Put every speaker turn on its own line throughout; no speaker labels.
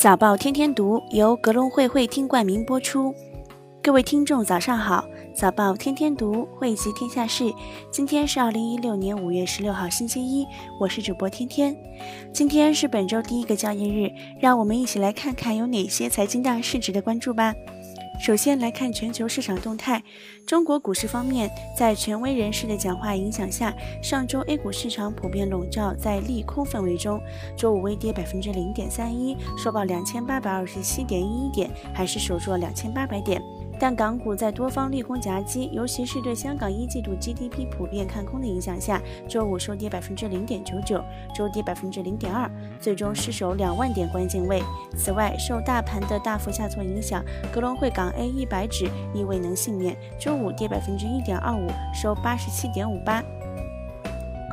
早报天天读由格隆会会听冠名播出。各位听众，早上好！早报天天读，汇集天下事。今天是二零一六年五月十六号，星期一。我是主播天天。今天是本周第一个交易日，让我们一起来看看有哪些财经大事值得关注吧。首先来看全球市场动态。中国股市方面，在权威人士的讲话影响下，上周 A 股市场普遍笼罩在利空氛围中。周五微跌百分之零点三一，收报两千八百二十七点一一点，还是守住了两千八百点。但港股在多方利空夹击，尤其是对香港一季度 GDP 普遍看空的影响下，周五收跌百分之零点九九，周跌百分之零点二，最终失守两万点关键位。此外，受大盘的大幅下挫影响，格隆汇港 A 一百指亦未能幸免，周五跌百分之一点二五，收八十七点五八。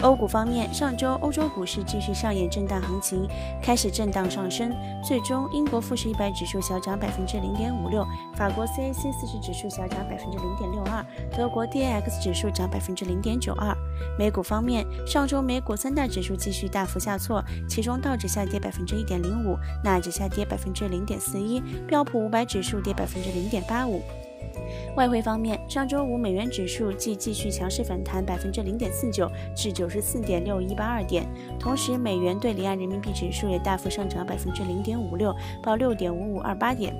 欧股方面，上周欧洲股市继续上演震荡行情，开始震荡上升，最终英国富时一百指数小涨百分之零点五六，法国 CAC 四十指数小涨百分之零点六二，德国 DAX 指数涨百分之零点九二。美股方面，上周美股三大指数继续大幅下挫，其中道指下跌百分之一点零五，纳指下跌百分之零点四一，标普五百指数跌百分之零点八五。外汇方面，上周五美元指数即继续强势反弹百分之零点四九至九十四点六一八二点，同时美元对离岸人民币指数也大幅上涨百分之零点五六，报六点五五二八点。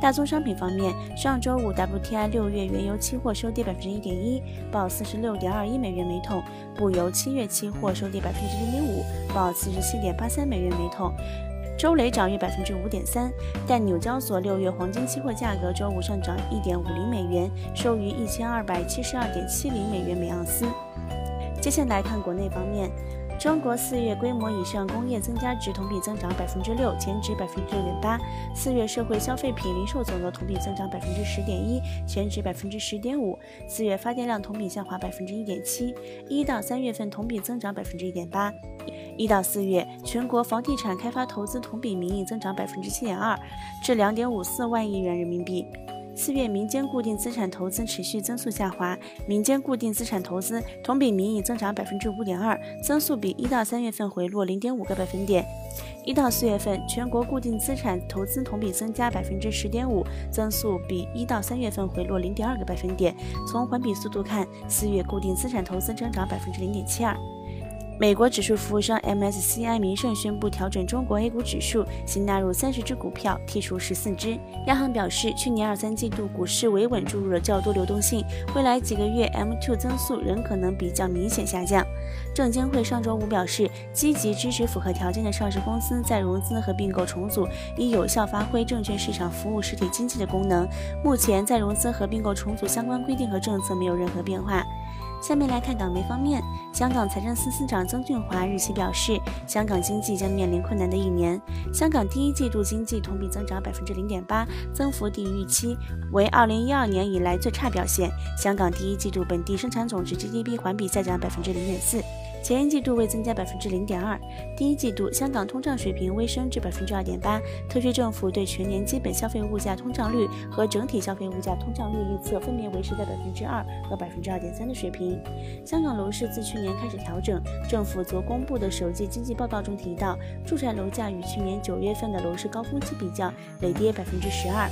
大宗商品方面，上周五 WTI 六月原油期货收跌百分之一点一，报四十六点二一美元每桶；布油七月期货收跌百分之零点五，报四十七点八三美元每桶。周雷涨约百分之五点三，但纽交所六月黄金期货价格周五上涨一点五零美元，收于一千二百七十二点七零美元每盎司。接下来看国内方面。中国四月规模以上工业增加值同比增长百分之六，前值百分之六点八。四月社会消费品零售总额同比增长百分之十点一，前值百分之十点五。四月发电量同比下滑百分之一点七，一到三月份同比增长百分之一点八。一到四月，全国房地产开发投资同比名义增长百分之七点二，至两点五四万亿元人民币。四月民间固定资产投资持续增速下滑，民间固定资产投资同比名义增长百分之五点二，增速比一到三月份回落零点五个百分点。一到四月份，全国固定资产投资同比增加百分之十点五，增速比一到三月份回落零点二个百分点。从环比速度看，四月固定资产投资增长百分之零点七二。美国指数服务商 MSCI 名胜宣布调整中国 A 股指数，新纳入三十只股票，剔除十四只。央行表示，去年二三季度股市维稳注入了较多流动性，未来几个月 M2 增速仍可能比较明显下降。证监会上周五表示，积极支持符合条件的上市公司再融资和并购重组，以有效发挥证券市场服务实体经济的功能。目前，再融资和并购重组相关规定和政策没有任何变化。下面来看港媒方面，香港财政司司长曾俊华日前表示，香港经济将面临困难的一年。香港第一季度经济同比增长百分之零点八，增幅低于预期，为二零一二年以来最差表现。香港第一季度本地生产总值 GDP 环比下降百分之零点四。前一季度未增加百分之零点二，第一季度香港通胀水平微升至百分之二点八。特区政府对全年基本消费物价通胀率和整体消费物价通胀率预测分别维持在百分之二和百分之二点三的水平。香港楼市自去年开始调整，政府昨公布的首季经济报告中提到，住宅楼价与去年九月份的楼市高峰期比较，累跌百分之十二。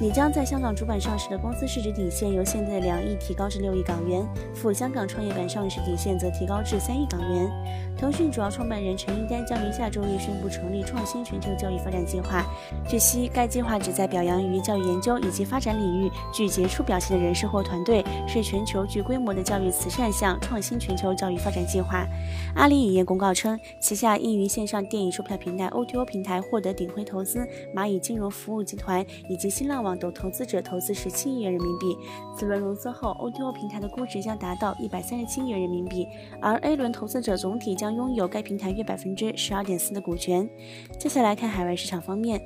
拟将在香港主板上市的公司市值底线由现在的两亿提高至六亿港元，赴香港创业板上市底线则提高至三亿港元。腾讯主要创办人陈一丹将于下周一宣布成立创新全球教育发展计划。据悉，该计划旨在表扬于教育研究以及发展领域具杰出表现的人士或团队，是全球具规模的教育慈善项创新全球教育发展计划。阿里影业公告称，旗下应于线上电影售票平台 O2O 平台获得鼎辉投资、蚂蚁金融服务集团以及新浪。网等投资者投资十七亿元人民币，此轮融资后，O2O 平台的估值将达到一百三十七亿元人民币，而 A 轮投资者总体将拥有该平台约百分之十二点四的股权。接下来看海外市场方面。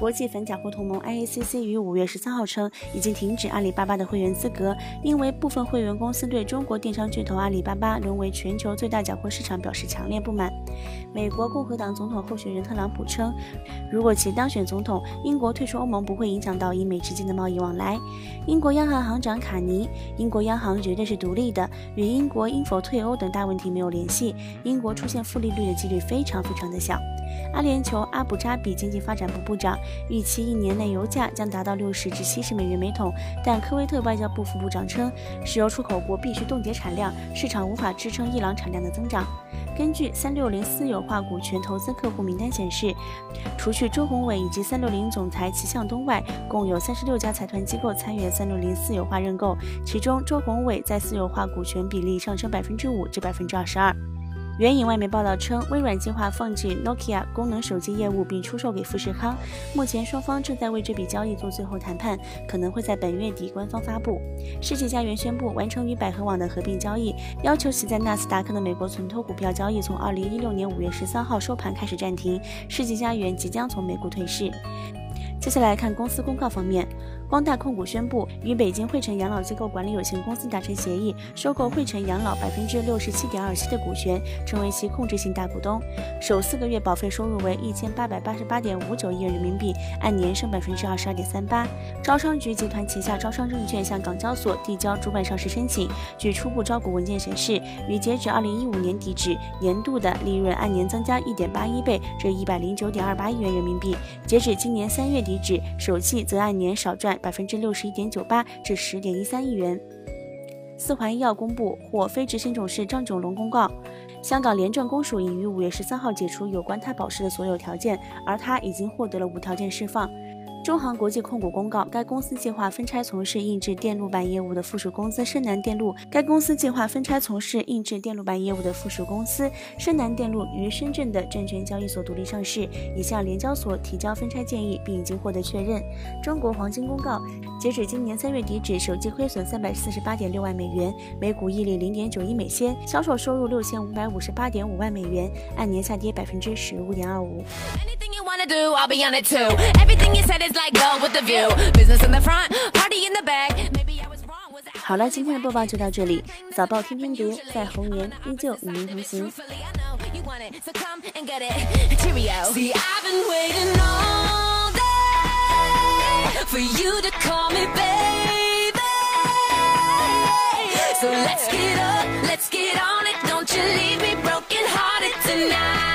国际反假货同盟 IACC 于五月十三号称，已经停止阿里巴巴的会员资格，因为部分会员公司对中国电商巨头阿里巴巴沦为全球最大假货市场表示强烈不满。美国共和党总统候选人特朗普称，如果其当选总统，英国退出欧盟不会影响到英美之间的贸易往来。英国央行行长卡尼，英国央行绝对是独立的，与英国应否退欧等大问题没有联系。英国出现负利率的几率非常非常的小。阿联酋阿布扎比经济发展部部长预期一年内油价将达到六十至七十美元每桶，但科威特外交部副部长称，石油出口国必须冻结产量，市场无法支撑伊朗产量的增长。根据三六零私有化股权投资客户名单显示，除去周宏伟以及三六零总裁齐向东外，共有三十六家财团机构参与三六零私有化认购，其中周宏伟在私有化股权比例上升百分之五至百分之二十二。援引外媒报道称，微软计划放弃 Nokia 功能手机业务并出售给富士康。目前双方正在为这笔交易做最后谈判，可能会在本月底官方发布。世纪佳缘宣布完成与百合网的合并交易，要求其在纳斯达克的美国存托股票交易从二零一六年五月十三号收盘开始暂停。世纪佳缘即将从美股退市。接下来看公司公告方面。光大控股宣布与北京汇成养老机构管理有限公司达成协议，收购汇成养老百分之六十七点二七的股权，成为其控制性大股东。首四个月保费收入为一千八百八十八点五九亿元人民币，按年升百分之二十二点三八。招商局集团旗下招商证券向港交所递交主板上市申请。据初步招股文件显示，与截止二零一五年底止，年度的利润按年增加一点八一倍，至一百零九点二八亿元人民币；截止今年三月底止，首季则按年少赚。百分之六十一点九八至十点一三亿元。四环医药公布或非执行董事张炯龙公告，香港廉政公署已于五月十三号解除有关他保释的所有条件，而他已经获得了无条件释放。中航国际控股公告，该公司计划分拆从事印制电路板业务的附属公司深南电路。该公司计划分拆从事印制电路板业务的附属公司深南电路于深圳的证券交易所独立上市，已向联交所提交分拆建议，并已经获得确认。中国黄金公告，截止今年三月底止，首季亏损三百四十八点六万美元，每股溢利零点九一美仙，销售收入六千五百五十八点五万美元，按年下跌百分之十五点二五。好了，今天的播报就到这里。早报天天读，在猴年依旧与您同行。
Cheerio. Uh.